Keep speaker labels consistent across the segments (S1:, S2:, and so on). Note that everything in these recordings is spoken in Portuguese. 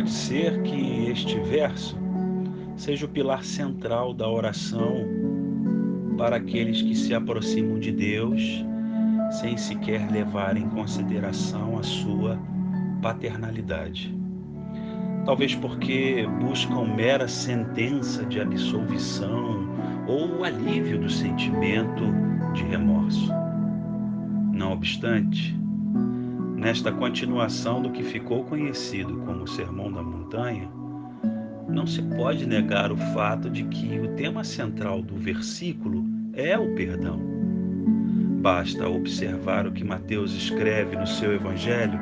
S1: Pode ser que este verso seja o pilar central da oração para aqueles que se aproximam de Deus sem sequer levar em consideração a sua paternalidade. Talvez porque buscam mera sentença de absolvição ou alívio do sentimento de remorso. Não obstante, nesta continuação do que ficou conhecido como Sermão da Montanha, não se pode negar o fato de que o tema central do versículo é o perdão. Basta observar o que Mateus escreve no seu Evangelho,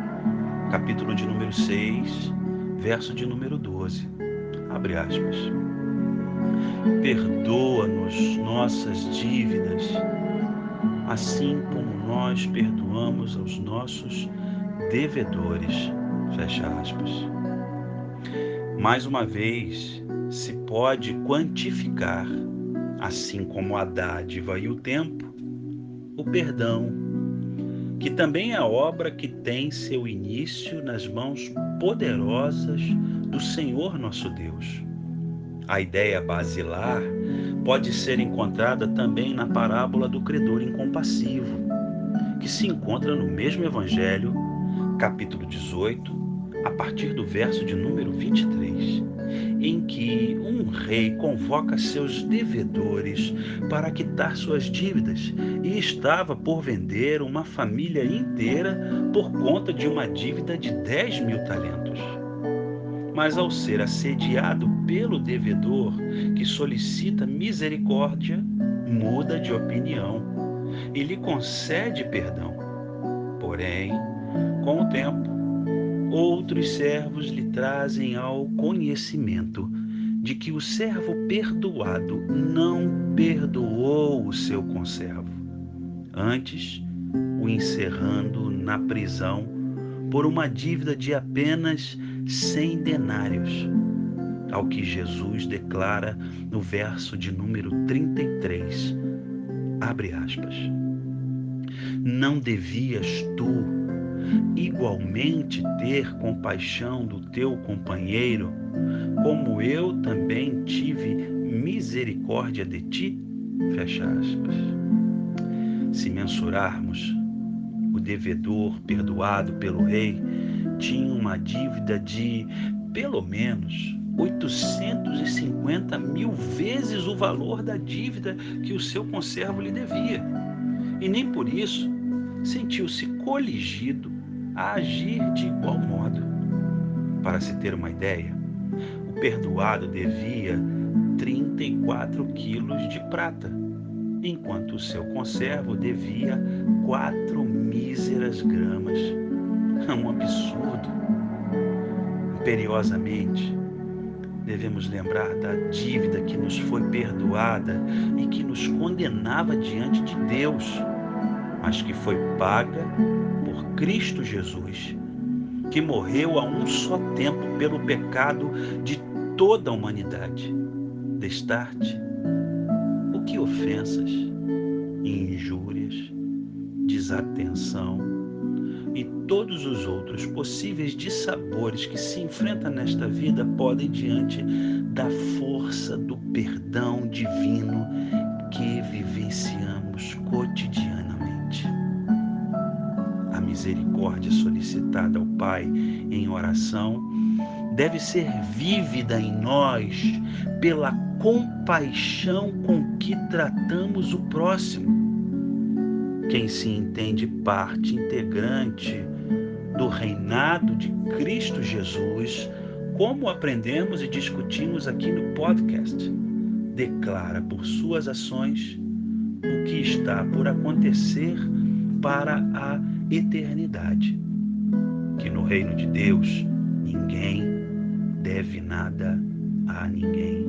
S1: capítulo de número 6, verso de número 12. Abre aspas. Perdoa-nos nossas dívidas, assim como nós perdoamos aos nossos devedores. Fecha aspas. Mais uma vez, se pode quantificar, assim como a dádiva e o tempo, o perdão, que também é obra que tem seu início nas mãos poderosas do Senhor nosso Deus. A ideia basilar pode ser encontrada também na parábola do credor incompassivo, que se encontra no mesmo Evangelho, capítulo 18, a partir do verso de número 23, em que um rei convoca seus devedores para quitar suas dívidas e estava por vender uma família inteira por conta de uma dívida de 10 mil talentos. Mas ao ser assediado pelo devedor que solicita misericórdia, muda de opinião e lhe concede perdão. Porém, com o tempo, outros servos lhe trazem ao conhecimento de que o servo perdoado não perdoou o seu conservo, antes o encerrando na prisão por uma dívida de apenas cem denários, ao que Jesus declara no verso de número 33, abre aspas. Não devias tu igualmente ter compaixão do teu companheiro, como eu também tive misericórdia de ti? Fecha aspas. Se mensurarmos, o devedor perdoado pelo rei tinha uma dívida de pelo menos 850 mil vezes o valor da dívida que o seu conservo lhe devia. E nem por isso sentiu-se coligido a agir de igual modo. Para se ter uma ideia, o perdoado devia 34 quilos de prata, enquanto o seu conservo devia quatro míseras gramas. É um absurdo. Imperiosamente, devemos lembrar da dívida que nos foi perdoada e que nos condenava diante de Deus, mas que foi paga por Cristo Jesus, que morreu a um só tempo pelo pecado de toda a humanidade. Destarte, o que ofensas, injúrias, desatenção e todos os outros possíveis dissabores que se enfrentam nesta vida podem diante da força do perdão divino que vivenciamos cotidianamente misericórdia solicitada ao Pai em oração deve ser vívida em nós pela compaixão com que tratamos o próximo. Quem se entende parte integrante do reinado de Cristo Jesus, como aprendemos e discutimos aqui no podcast, declara por suas ações o que está por acontecer para a eternidade. Que no reino de Deus ninguém deve nada a ninguém.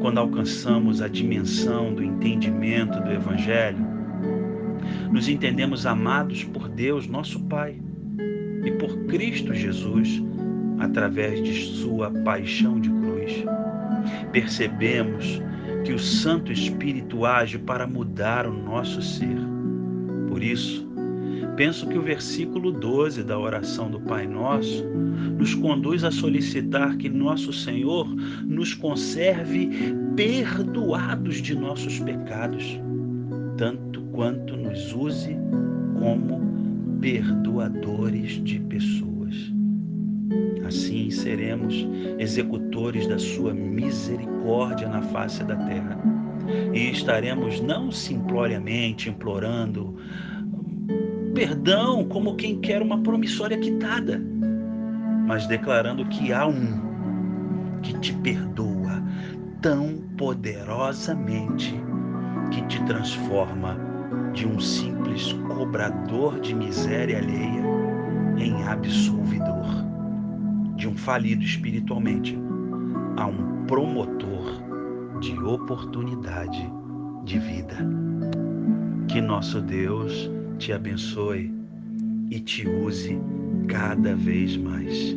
S1: Quando alcançamos a dimensão do entendimento do Evangelho, nos entendemos amados por Deus, nosso Pai, e por Cristo Jesus, através de Sua paixão de cruz. Percebemos que o Santo Espírito age para mudar o nosso ser. Por isso, Penso que o versículo 12 da oração do Pai Nosso nos conduz a solicitar que nosso Senhor nos conserve perdoados de nossos pecados, tanto quanto nos use como perdoadores de pessoas. Assim seremos executores da sua misericórdia na face da terra. E estaremos não simploriamente implorando perdão como quem quer uma promissória quitada, mas declarando que há um que te perdoa tão poderosamente que te transforma de um simples cobrador de miséria alheia em absolvidor de um falido espiritualmente a um promotor de oportunidade de vida. Que nosso Deus te abençoe e te use cada vez mais.